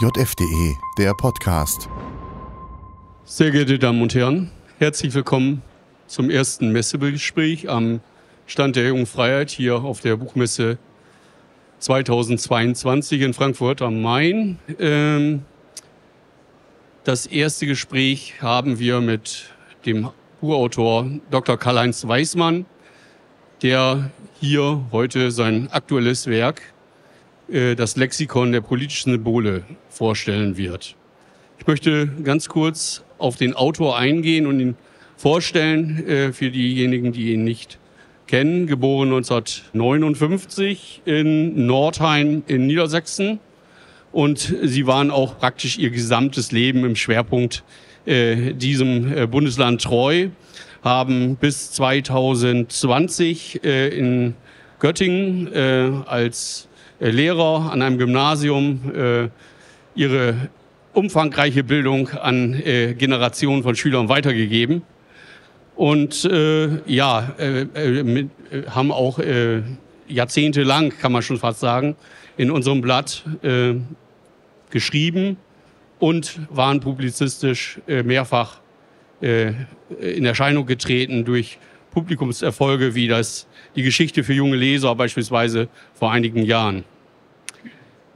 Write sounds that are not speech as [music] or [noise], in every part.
JFDE, der Podcast. Sehr geehrte Damen und Herren, herzlich willkommen zum ersten Messegespräch am Stand der Jungen Freiheit hier auf der Buchmesse 2022 in Frankfurt am Main. Ähm, das erste Gespräch haben wir mit dem Buchautor Dr. Karl-Heinz Weismann, der hier heute sein aktuelles Werk, das Lexikon der politischen Symbole, vorstellen wird. Ich möchte ganz kurz auf den Autor eingehen und ihn vorstellen äh, für diejenigen, die ihn nicht kennen. Geboren 1959 in Nordheim in Niedersachsen. Und sie waren auch praktisch ihr gesamtes Leben im Schwerpunkt äh, diesem äh, Bundesland treu, haben bis 2020 äh, in Göttingen äh, als äh, Lehrer an einem Gymnasium äh, ihre umfangreiche Bildung an äh, Generationen von Schülern weitergegeben. Und äh, ja, äh, äh, mit, äh, haben auch äh, jahrzehntelang, kann man schon fast sagen, in unserem Blatt äh, geschrieben und waren publizistisch äh, mehrfach äh, in Erscheinung getreten durch Publikumserfolge wie das die Geschichte für junge Leser beispielsweise vor einigen Jahren.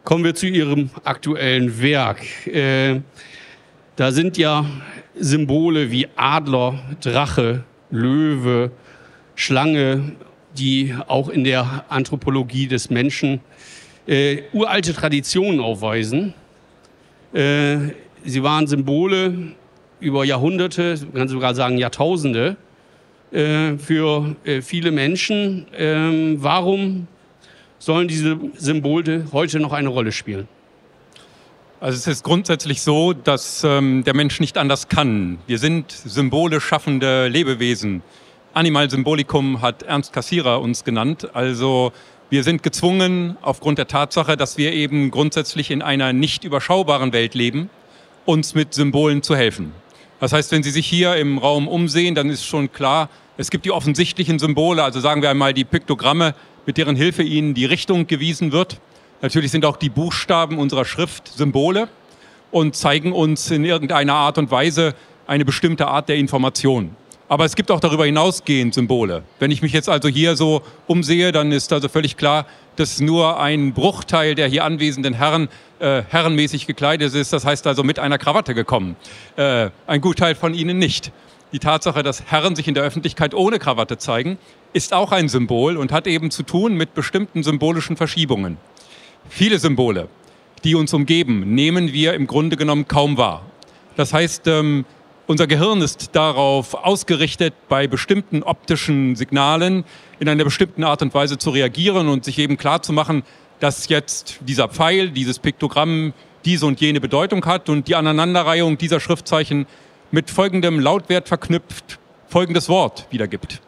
Kommen wir zu Ihrem aktuellen Werk. Äh, da sind ja Symbole wie Adler, Drache, Löwe, Schlange, die auch in der Anthropologie des Menschen äh, uralte Traditionen aufweisen. Äh, sie waren Symbole über Jahrhunderte, man kann sogar sagen Jahrtausende, äh, für äh, viele Menschen. Ähm, warum sollen diese Symbole heute noch eine Rolle spielen? Also es ist grundsätzlich so, dass ähm, der Mensch nicht anders kann. Wir sind Symbole schaffende Lebewesen. Animal Symbolicum hat Ernst Cassirer uns genannt. Also wir sind gezwungen, aufgrund der Tatsache, dass wir eben grundsätzlich in einer nicht überschaubaren Welt leben, uns mit Symbolen zu helfen. Das heißt, wenn Sie sich hier im Raum umsehen, dann ist schon klar, es gibt die offensichtlichen Symbole, also sagen wir einmal die Piktogramme, mit deren Hilfe Ihnen die Richtung gewiesen wird. Natürlich sind auch die Buchstaben unserer Schrift Symbole und zeigen uns in irgendeiner Art und Weise eine bestimmte Art der Information. Aber es gibt auch darüber hinausgehend Symbole. Wenn ich mich jetzt also hier so umsehe, dann ist also völlig klar, dass nur ein Bruchteil der hier anwesenden Herren äh, herrenmäßig gekleidet ist. Das heißt also mit einer Krawatte gekommen. Äh, ein Gutteil von ihnen nicht. Die Tatsache, dass Herren sich in der Öffentlichkeit ohne Krawatte zeigen, ist auch ein Symbol und hat eben zu tun mit bestimmten symbolischen Verschiebungen. Viele Symbole, die uns umgeben, nehmen wir im Grunde genommen kaum wahr. Das heißt, ähm, unser Gehirn ist darauf ausgerichtet, bei bestimmten optischen Signalen in einer bestimmten Art und Weise zu reagieren und sich eben klar zu machen, dass jetzt dieser Pfeil, dieses Piktogramm diese und jene Bedeutung hat und die Aneinanderreihung dieser Schriftzeichen mit folgendem Lautwert verknüpft folgendes Wort wiedergibt.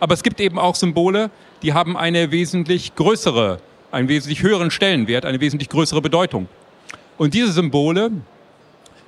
Aber es gibt eben auch Symbole, die haben eine wesentlich größere, einen wesentlich höheren Stellenwert, eine wesentlich größere Bedeutung. Und diese Symbole,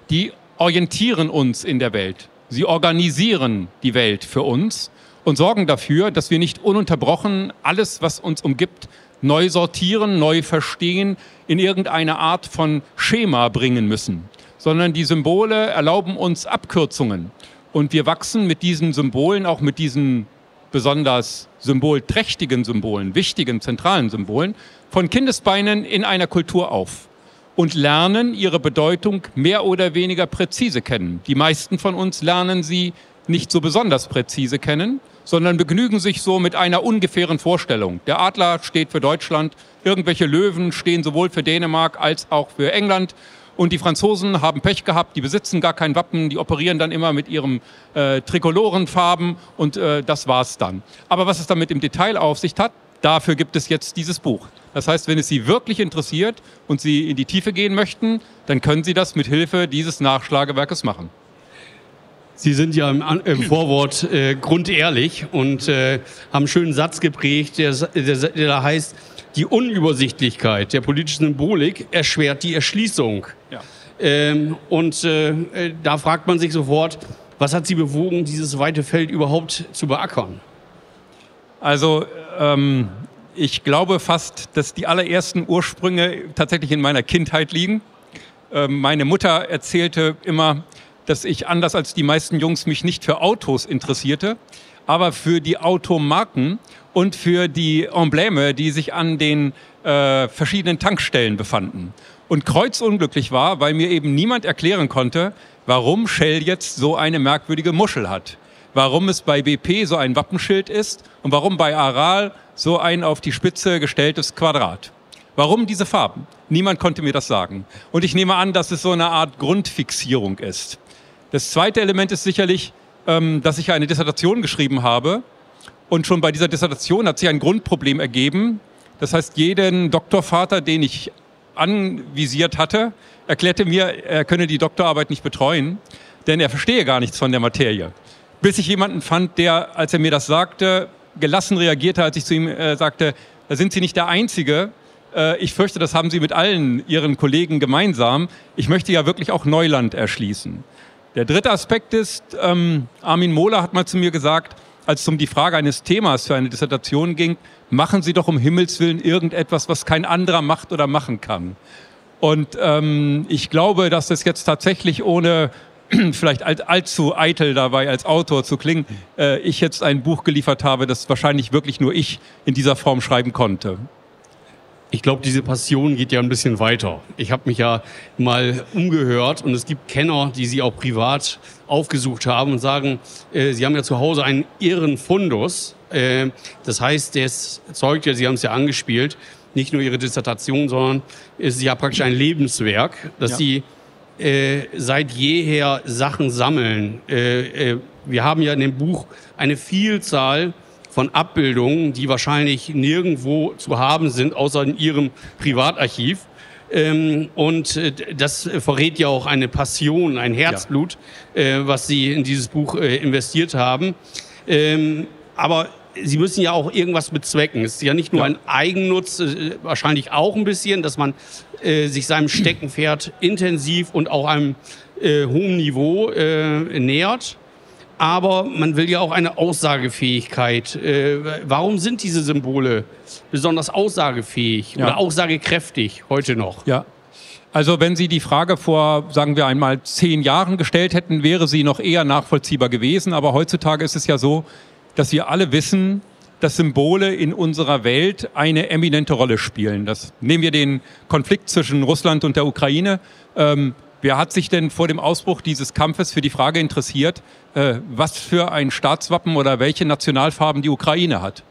die orientieren uns in der Welt. Sie organisieren die Welt für uns und sorgen dafür, dass wir nicht ununterbrochen alles, was uns umgibt, neu sortieren, neu verstehen, in irgendeine Art von Schema bringen müssen, sondern die Symbole erlauben uns Abkürzungen. Und wir wachsen mit diesen Symbolen, auch mit diesen besonders symbolträchtigen Symbolen, wichtigen, zentralen Symbolen, von Kindesbeinen in einer Kultur auf und lernen ihre Bedeutung mehr oder weniger präzise kennen. Die meisten von uns lernen sie nicht so besonders präzise kennen, sondern begnügen sich so mit einer ungefähren Vorstellung. Der Adler steht für Deutschland, irgendwelche Löwen stehen sowohl für Dänemark als auch für England. Und die Franzosen haben Pech gehabt, die besitzen gar kein Wappen, die operieren dann immer mit ihren äh, Trikolorenfarben und äh, das war's dann. Aber was es damit im Detail auf sich hat, dafür gibt es jetzt dieses Buch. Das heißt, wenn es Sie wirklich interessiert und Sie in die Tiefe gehen möchten, dann können Sie das mit Hilfe dieses Nachschlagewerkes machen. Sie sind ja im, im Vorwort äh, grundehrlich und äh, haben einen schönen Satz geprägt, der, der, der heißt, die Unübersichtlichkeit der politischen Symbolik erschwert die Erschließung. Ja. Ähm, und äh, äh da fragt man sich sofort, was hat Sie bewogen, dieses weite Feld überhaupt zu beackern? Also ähm, ich glaube fast, dass die allerersten Ursprünge tatsächlich in meiner Kindheit liegen. Äh, meine Mutter erzählte immer, dass ich anders als die meisten Jungs mich nicht für Autos interessierte, aber für die Automarken und für die Embleme, die sich an den äh, verschiedenen Tankstellen befanden. Und kreuzunglücklich war, weil mir eben niemand erklären konnte, warum Shell jetzt so eine merkwürdige Muschel hat. Warum es bei BP so ein Wappenschild ist und warum bei Aral so ein auf die Spitze gestelltes Quadrat. Warum diese Farben? Niemand konnte mir das sagen. Und ich nehme an, dass es so eine Art Grundfixierung ist. Das zweite Element ist sicherlich, ähm, dass ich eine Dissertation geschrieben habe. Und schon bei dieser Dissertation hat sich ein Grundproblem ergeben. Das heißt, jeden Doktorvater, den ich anvisiert hatte, erklärte mir, er könne die Doktorarbeit nicht betreuen, denn er verstehe gar nichts von der Materie. Bis ich jemanden fand, der, als er mir das sagte, gelassen reagierte, als ich zu ihm äh, sagte, da sind Sie nicht der Einzige. Äh, ich fürchte, das haben Sie mit allen Ihren Kollegen gemeinsam. Ich möchte ja wirklich auch Neuland erschließen. Der dritte Aspekt ist, ähm, Armin Mohler hat mal zu mir gesagt, als es um die Frage eines Themas für eine Dissertation ging, machen Sie doch um Himmels Willen irgendetwas, was kein anderer macht oder machen kann. Und ähm, ich glaube, dass das jetzt tatsächlich ohne [clears throat] vielleicht allzu eitel dabei als Autor zu klingen, äh, ich jetzt ein Buch geliefert habe, das wahrscheinlich wirklich nur ich in dieser Form schreiben konnte. Ich glaube, diese Passion geht ja ein bisschen weiter. Ich habe mich ja mal umgehört und es gibt Kenner, die sie auch privat aufgesucht haben und sagen, äh, sie haben ja zu Hause einen irren Fundus. Äh, das heißt, das zeugt ja, Sie haben es ja angespielt, nicht nur Ihre Dissertation, sondern es ist ja praktisch ein Lebenswerk, dass ja. Sie äh, seit jeher Sachen sammeln. Äh, äh, wir haben ja in dem Buch eine Vielzahl von Abbildungen, die wahrscheinlich nirgendwo zu haben sind, außer in Ihrem Privatarchiv. Ähm, und äh, das verrät ja auch eine Passion, ein Herzblut, ja. äh, was Sie in dieses Buch äh, investiert haben. Ähm, aber Sie müssen ja auch irgendwas bezwecken. Es ist ja nicht nur ja. ein Eigennutz, wahrscheinlich auch ein bisschen, dass man sich seinem Steckenpferd intensiv und auch einem hohen Niveau äh, nähert. Aber man will ja auch eine Aussagefähigkeit. Äh, warum sind diese Symbole besonders aussagefähig ja. oder aussagekräftig heute noch? Ja, also wenn Sie die Frage vor, sagen wir einmal, zehn Jahren gestellt hätten, wäre sie noch eher nachvollziehbar gewesen. Aber heutzutage ist es ja so, dass wir alle wissen, dass Symbole in unserer Welt eine eminente Rolle spielen. Das nehmen wir den Konflikt zwischen Russland und der Ukraine. Ähm, wer hat sich denn vor dem Ausbruch dieses Kampfes für die Frage interessiert, äh, was für ein Staatswappen oder welche Nationalfarben die Ukraine hat?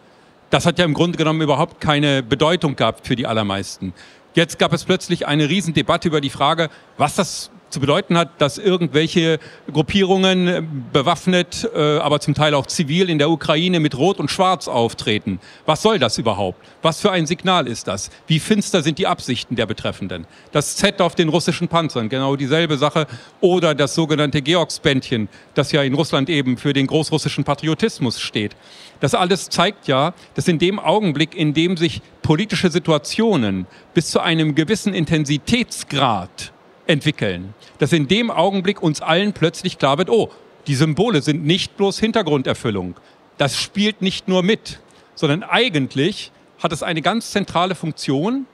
Das hat ja im Grunde genommen überhaupt keine Bedeutung gehabt für die allermeisten. Jetzt gab es plötzlich eine Riesendebatte über die Frage, was das zu bedeuten hat, dass irgendwelche Gruppierungen äh, bewaffnet, äh, aber zum Teil auch zivil in der Ukraine mit Rot und Schwarz auftreten. Was soll das überhaupt? Was für ein Signal ist das? Wie finster sind die Absichten der Betreffenden? Das Z auf den russischen Panzern, genau dieselbe Sache. Oder das sogenannte Georgsbändchen, das ja in Russland eben für den großrussischen Patriotismus steht. Das alles zeigt ja, dass in dem Augenblick, in dem sich politische Situationen bis zu einem gewissen Intensitätsgrad entwickeln. Dass in dem Augenblick uns allen plötzlich klar wird, oh, die Symbole sind nicht bloß Hintergrunderfüllung. Das spielt nicht nur mit, sondern eigentlich hat es eine ganz zentrale Funktion,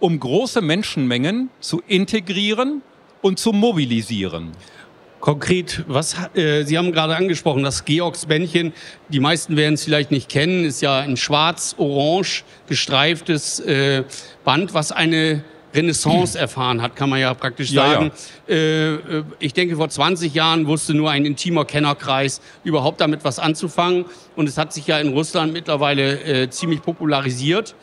um große Menschenmengen zu integrieren und zu mobilisieren. Konkret, was äh, Sie haben gerade angesprochen, das Georgsbändchen. Die meisten werden es vielleicht nicht kennen, ist ja ein schwarz-orange gestreiftes äh, Band, was eine Renaissance [clears throat] erfahren hat, kann man ja praktisch sagen. Ja, ja. Äh, ich denke, vor 20 Jahren wusste nur ein intimer Kennerkreis überhaupt damit was anzufangen. Und es hat sich ja in Russland mittlerweile äh, ziemlich popularisiert.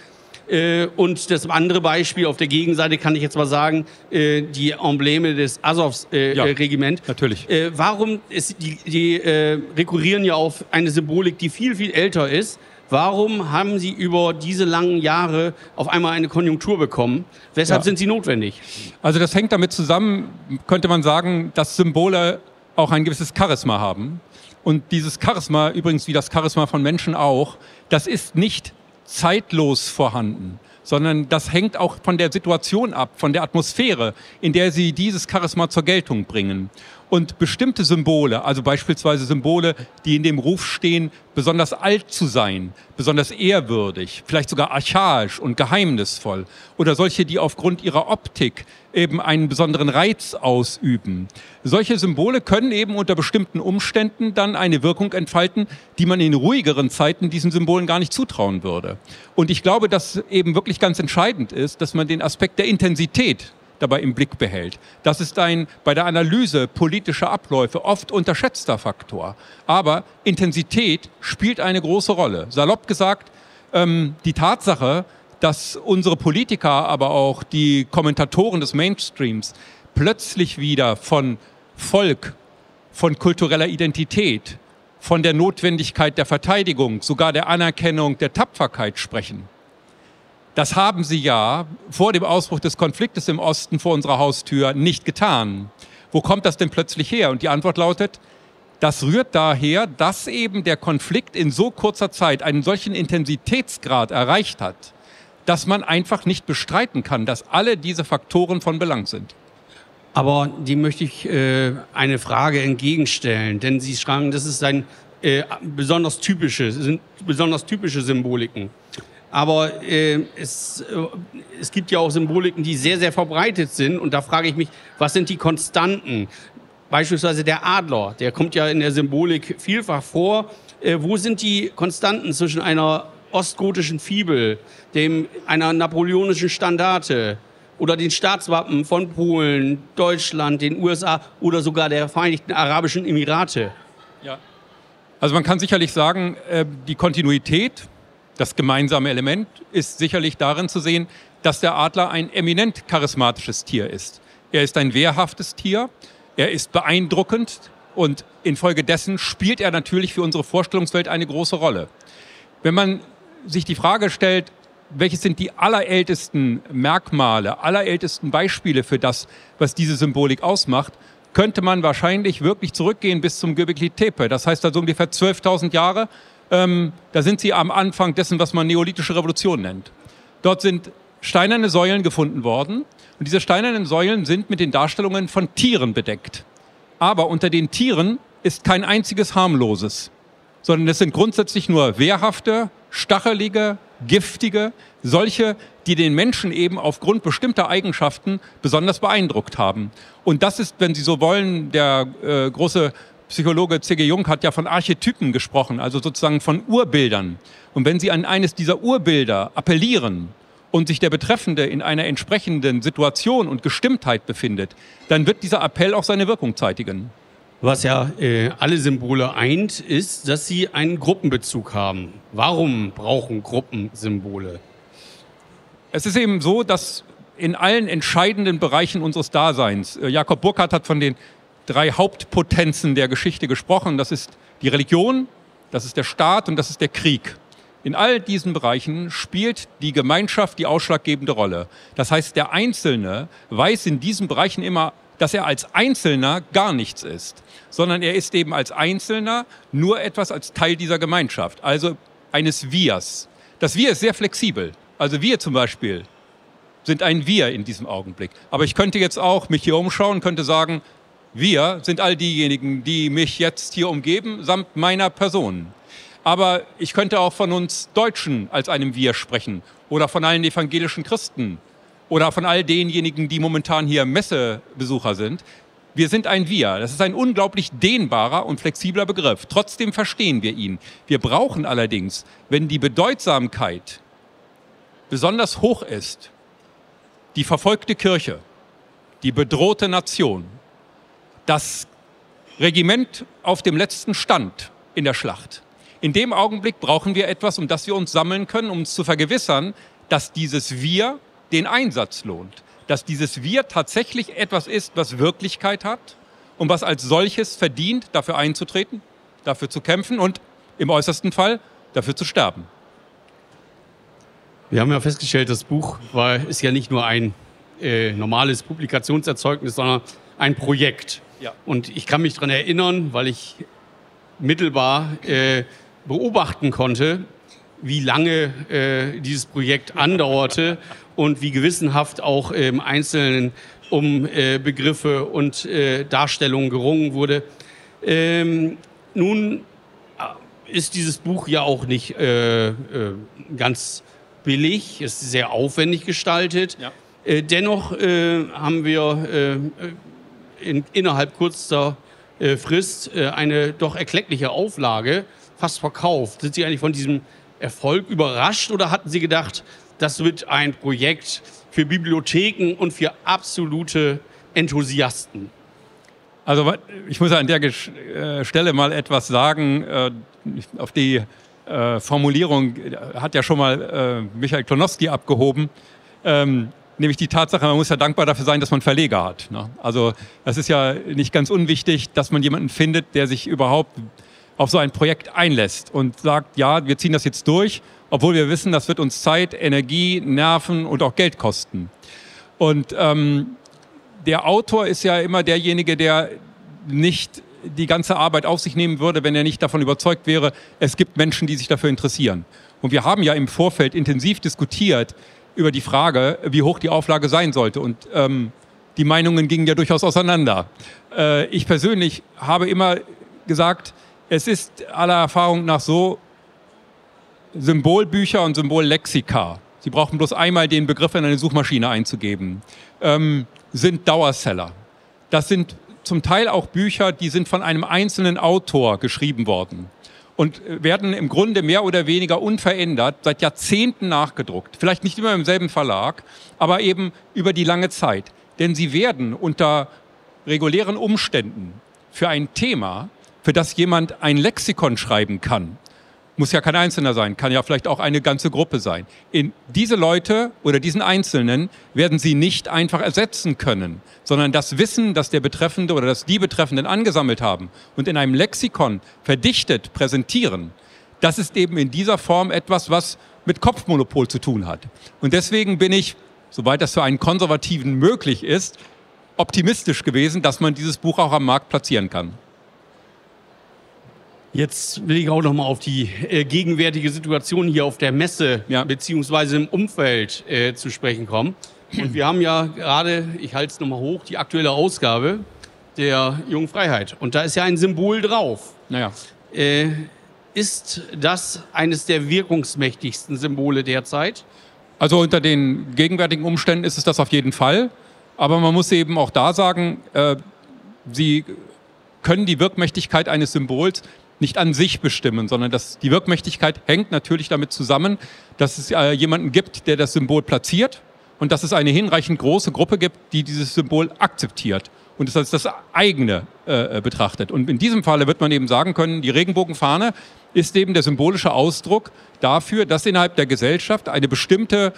Äh, und das andere Beispiel auf der Gegenseite kann ich jetzt mal sagen, äh, die Embleme des Azovs-Regiment. ja, natürlich. warum ist die, die rekurrieren ja auf eine Symbolik, die viel, viel älter ist Warum haben Sie über diese langen Jahre auf einmal eine Konjunktur bekommen? Weshalb ja. sind sie notwendig? Also das hängt damit zusammen, könnte man sagen, dass Symbole auch ein gewisses Charisma haben. Und dieses Charisma, übrigens wie das Charisma von Menschen auch, das ist nicht zeitlos vorhanden, sondern das hängt auch von der Situation ab, von der Atmosphäre, in der sie dieses Charisma zur Geltung bringen. Und bestimmte Symbole, also beispielsweise Symbole, die in dem Ruf stehen, besonders alt zu sein, besonders ehrwürdig, vielleicht sogar archaisch und geheimnisvoll, oder solche, die aufgrund ihrer Optik eben einen besonderen Reiz ausüben. Solche Symbole können eben unter bestimmten Umständen dann eine Wirkung entfalten, die man in ruhigeren Zeiten diesen Symbolen gar nicht zutrauen würde. Und ich glaube, dass eben wirklich ganz entscheidend ist, dass man den Aspekt der Intensität dabei im Blick behält. Das ist ein bei der Analyse politischer Abläufe oft unterschätzter Faktor. Aber Intensität spielt eine große Rolle. Salopp gesagt, ähm, die Tatsache, dass unsere Politiker, aber auch die Kommentatoren des Mainstreams plötzlich wieder von Volk, von kultureller Identität, von der Notwendigkeit der Verteidigung, sogar der Anerkennung der Tapferkeit sprechen. Das haben sie ja vor dem Ausbruch des Konfliktes im Osten vor unserer Haustür nicht getan. Wo kommt das denn plötzlich her? Und die Antwort lautet, das rührt daher, dass eben der Konflikt in so kurzer Zeit einen solchen Intensitätsgrad erreicht hat, dass man einfach nicht bestreiten kann, dass alle diese Faktoren von Belang sind. Aber die möchte ich äh, eine Frage entgegenstellen, denn Sie schreiben, das ist ein äh, besonders typische, sind besonders typische Symboliken. Aber äh, es, äh, es gibt ja auch Symboliken, die sehr, sehr verbreitet sind. Und da frage ich mich, was sind die Konstanten? Beispielsweise der Adler, der kommt ja in der Symbolik vielfach vor. Äh, wo sind die Konstanten zwischen einer ostgotischen Fibel, dem, einer napoleonischen Standarte oder den Staatswappen von Polen, Deutschland, den USA oder sogar der Vereinigten Arabischen Emirate. Ja. Also man kann sicherlich sagen, äh, die Kontinuität, das gemeinsame Element ist sicherlich darin zu sehen, dass der Adler ein eminent charismatisches Tier ist. Er ist ein wehrhaftes Tier, er ist beeindruckend und infolgedessen spielt er natürlich für unsere Vorstellungswelt eine große Rolle. Wenn man sich die Frage stellt, welches sind die allerältesten Merkmale, allerältesten Beispiele für das, was diese Symbolik ausmacht, könnte man wahrscheinlich wirklich zurückgehen bis zum Göbekli Tepe. Das heißt also ungefähr 12.000 Jahre. Ähm, da sind sie am Anfang dessen, was man neolithische Revolution nennt. Dort sind steinerne Säulen gefunden worden und diese steinernen Säulen sind mit den Darstellungen von Tieren bedeckt. Aber unter den Tieren ist kein einziges harmloses, sondern es sind grundsätzlich nur wehrhafte, stachelige, giftige, solche, die den Menschen eben aufgrund bestimmter Eigenschaften besonders beeindruckt haben. Und das ist, wenn Sie so wollen, der äh, große Psychologe C.G. Jung hat ja von Archetypen gesprochen, also sozusagen von Urbildern. Und wenn Sie an eines dieser Urbilder appellieren und sich der Betreffende in einer entsprechenden Situation und Gestimmtheit befindet, dann wird dieser Appell auch seine Wirkung zeitigen. Was ja äh, alle Symbole eint, ist, dass sie einen Gruppenbezug haben. Warum brauchen Gruppen Symbole? Es ist eben so, dass in allen entscheidenden Bereichen unseres Daseins, äh, Jakob Burckhardt hat von den drei Hauptpotenzen der Geschichte gesprochen. Das ist die Religion, das ist der Staat und das ist der Krieg. In all diesen Bereichen spielt die Gemeinschaft die ausschlaggebende Rolle. Das heißt, der Einzelne weiß in diesen Bereichen immer dass er als Einzelner gar nichts ist, sondern er ist eben als Einzelner nur etwas als Teil dieser Gemeinschaft, also eines Wirs. Das Wir ist sehr flexibel. Also wir zum Beispiel sind ein Wir in diesem Augenblick. Aber ich könnte jetzt auch mich hier umschauen, könnte sagen, wir sind all diejenigen, die mich jetzt hier umgeben, samt meiner Person. Aber ich könnte auch von uns Deutschen als einem Wir sprechen oder von allen evangelischen Christen oder von all denjenigen, die momentan hier Messebesucher sind. Wir sind ein Wir. Das ist ein unglaublich dehnbarer und flexibler Begriff. Trotzdem verstehen wir ihn. Wir brauchen allerdings, wenn die Bedeutsamkeit besonders hoch ist, die verfolgte Kirche, die bedrohte Nation, das Regiment auf dem letzten Stand in der Schlacht. In dem Augenblick brauchen wir etwas, um das wir uns sammeln können, um uns zu vergewissern, dass dieses Wir den Einsatz lohnt. Dass dieses Wir tatsächlich etwas ist, was Wirklichkeit hat und was als solches verdient, dafür einzutreten, dafür zu kämpfen und im äußersten Fall dafür zu sterben. Wir haben ja festgestellt, das Buch war, ist ja nicht nur ein äh, normales Publikationserzeugnis, sondern ein Projekt. Ja. Und ich kann mich daran erinnern, weil ich mittelbar äh, beobachten konnte, wie lange äh, dieses Projekt andauerte [laughs] und wie gewissenhaft auch im Einzelnen um äh, Begriffe und äh, Darstellungen gerungen wurde. Ähm, nun äh, ist dieses Buch ja auch nicht äh, ganz billig, es ist sehr aufwendig gestaltet. Ja. Dennoch haben wir in, innerhalb kurzer äh, Frist äh, eine doch erkleckliche Auflage fast verkauft. Sind Sie eigentlich von diesem Erfolg überrascht oder hatten Sie gedacht, das wird ein Projekt für Bibliotheken und für absolute Enthusiasten? Also ich muss an der äh, Stelle mal etwas sagen, äh, auf die äh, Formulierung hat ja schon mal Michael Klonowski abgehoben. Ähm, nämlich die Tatsache, man muss ja dankbar dafür sein, dass man Verleger hat. Ne? Also das ist ja nicht ganz unwichtig, dass man jemanden findet, der sich überhaupt auf so ein Projekt einlässt und sagt, ja, wir ziehen das jetzt durch, obwohl wir wissen, das wird uns Zeit, Energie, Nerven und auch Geld kosten. Und ähm, der Autor ist ja immer derjenige, der nicht die ganze Arbeit auf sich nehmen würde, wenn er nicht davon überzeugt wäre, es gibt Menschen, die sich dafür interessieren. Und wir haben ja im Vorfeld intensiv diskutiert über die Frage, wie hoch die Auflage sein sollte. Und ähm, die Meinungen gingen ja durchaus auseinander. Äh, ich persönlich habe immer gesagt, es ist aller Erfahrung nach so, Symbolbücher und Symbollexika, Sie brauchen bloß einmal den Begriff in eine Suchmaschine einzugeben, ähm, sind Dauerseller. Das sind zum Teil auch Bücher, die sind von einem einzelnen Autor geschrieben worden und werden im Grunde mehr oder weniger unverändert seit Jahrzehnten nachgedruckt. Vielleicht nicht immer im selben Verlag, aber eben über die lange Zeit. Denn sie werden unter regulären Umständen für ein Thema, für das jemand ein Lexikon schreiben kann, muss ja kein Einzelner sein, kann ja vielleicht auch eine ganze Gruppe sein. In diese Leute oder diesen Einzelnen werden Sie nicht einfach ersetzen können, sondern das Wissen, das der Betreffende oder das die Betreffenden angesammelt haben und in einem Lexikon verdichtet präsentieren, das ist eben in dieser Form etwas, was mit Kopfmonopol zu tun hat. Und deswegen bin ich, soweit das für einen Konservativen möglich ist, optimistisch gewesen, dass man dieses Buch auch am Markt platzieren kann. Jetzt will ich auch noch mal auf die äh, gegenwärtige Situation hier auf der Messe ja. beziehungsweise im Umfeld äh, zu sprechen kommen. Und wir haben ja gerade, ich halte es nochmal hoch, die aktuelle Ausgabe der Jungen Freiheit. Und da ist ja ein Symbol drauf. Naja. Äh, ist das eines der wirkungsmächtigsten Symbole derzeit? Also unter den gegenwärtigen Umständen ist es das auf jeden Fall. Aber man muss eben auch da sagen, äh, sie können die Wirkmächtigkeit eines Symbols nicht an sich bestimmen, sondern dass die Wirkmächtigkeit hängt natürlich damit zusammen, dass es äh, jemanden gibt, der das Symbol platziert und dass es eine hinreichend große Gruppe gibt, die dieses Symbol akzeptiert und es als das eigene äh, betrachtet. Und in diesem Falle wird man eben sagen können, die Regenbogenfahne ist eben der symbolische Ausdruck dafür, dass innerhalb der Gesellschaft eine bestimmte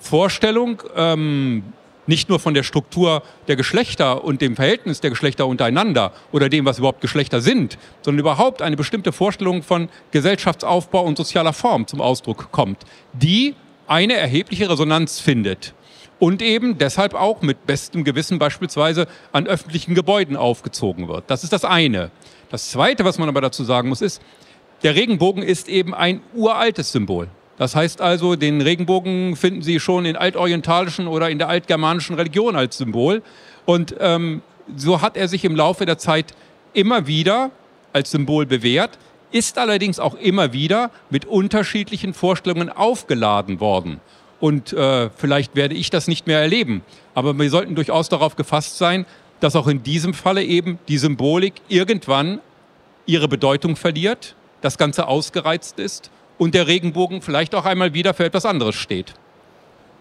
Vorstellung ähm, nicht nur von der Struktur der Geschlechter und dem Verhältnis der Geschlechter untereinander oder dem, was überhaupt Geschlechter sind, sondern überhaupt eine bestimmte Vorstellung von Gesellschaftsaufbau und sozialer Form zum Ausdruck kommt, die eine erhebliche Resonanz findet und eben deshalb auch mit bestem Gewissen beispielsweise an öffentlichen Gebäuden aufgezogen wird. Das ist das eine. Das zweite, was man aber dazu sagen muss, ist, der Regenbogen ist eben ein uraltes Symbol. Das heißt also, den Regenbogen finden Sie schon in altorientalischen oder in der altgermanischen Religion als Symbol. Und ähm, so hat er sich im Laufe der Zeit immer wieder als Symbol bewährt, ist allerdings auch immer wieder mit unterschiedlichen Vorstellungen aufgeladen worden. Und äh, vielleicht werde ich das nicht mehr erleben. Aber wir sollten durchaus darauf gefasst sein, dass auch in diesem Falle eben die Symbolik irgendwann ihre Bedeutung verliert, das Ganze ausgereizt ist und der Regenbogen vielleicht auch einmal wieder für etwas anderes steht.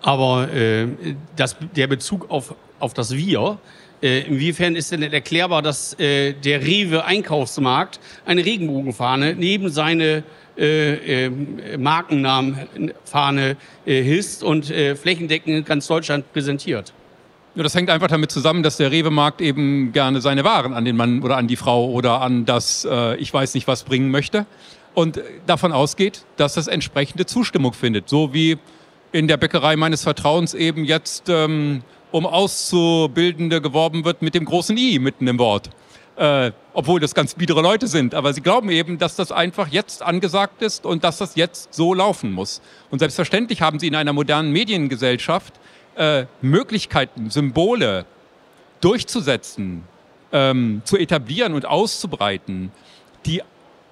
Aber äh, das, der Bezug auf, auf das Wir, äh, inwiefern ist denn erklärbar, dass äh, der Rewe Einkaufsmarkt eine Regenbogenfahne neben seine äh, äh, Markennamenfahne äh, hisst und äh, flächendeckend ganz Deutschland präsentiert? Ja, das hängt einfach damit zusammen, dass der Rewe-Markt eben gerne seine Waren an den Mann oder an die Frau oder an das äh, ich weiß nicht was bringen möchte und davon ausgeht, dass das entsprechende Zustimmung findet. So wie in der Bäckerei meines Vertrauens eben jetzt ähm, um Auszubildende geworben wird mit dem großen I mitten im Wort. Äh, obwohl das ganz biedere Leute sind. Aber sie glauben eben, dass das einfach jetzt angesagt ist und dass das jetzt so laufen muss. Und selbstverständlich haben sie in einer modernen Mediengesellschaft äh, Möglichkeiten, Symbole durchzusetzen, ähm, zu etablieren und auszubreiten, die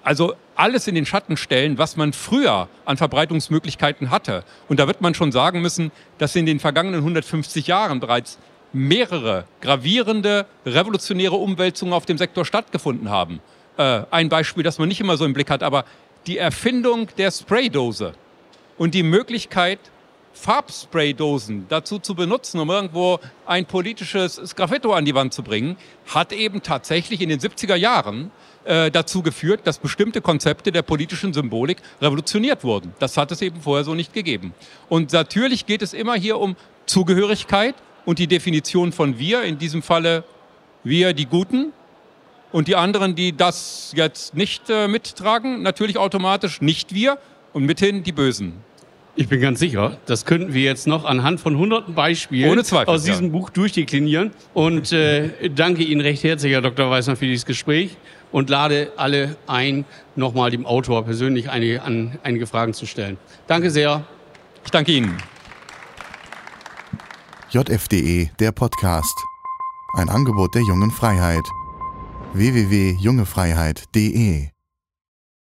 also alles in den Schatten stellen, was man früher an Verbreitungsmöglichkeiten hatte. Und da wird man schon sagen müssen, dass in den vergangenen 150 Jahren bereits mehrere gravierende, revolutionäre Umwälzungen auf dem Sektor stattgefunden haben. Äh, ein Beispiel, das man nicht immer so im Blick hat, aber die Erfindung der Spraydose und die Möglichkeit, Farbspraydosen dazu zu benutzen, um irgendwo ein politisches Sgraffito an die Wand zu bringen, hat eben tatsächlich in den 70er Jahren äh, dazu geführt, dass bestimmte Konzepte der politischen Symbolik revolutioniert wurden. Das hat es eben vorher so nicht gegeben. Und natürlich geht es immer hier um Zugehörigkeit und die Definition von wir, in diesem Falle wir die Guten und die anderen, die das jetzt nicht äh, mittragen, natürlich automatisch nicht wir und mithin die Bösen. Ich bin ganz sicher, das könnten wir jetzt noch anhand von hunderten Beispielen Ohne Zweifel, aus diesem ja. Buch durchdeklinieren. Und äh, danke Ihnen recht herzlich, Herr Dr. Weißmann, für dieses Gespräch und lade alle ein, nochmal dem Autor persönlich einige, an, einige Fragen zu stellen. Danke sehr. Ich danke Ihnen. JFDE, der Podcast. Ein Angebot der jungen Freiheit. www.jungefreiheit.de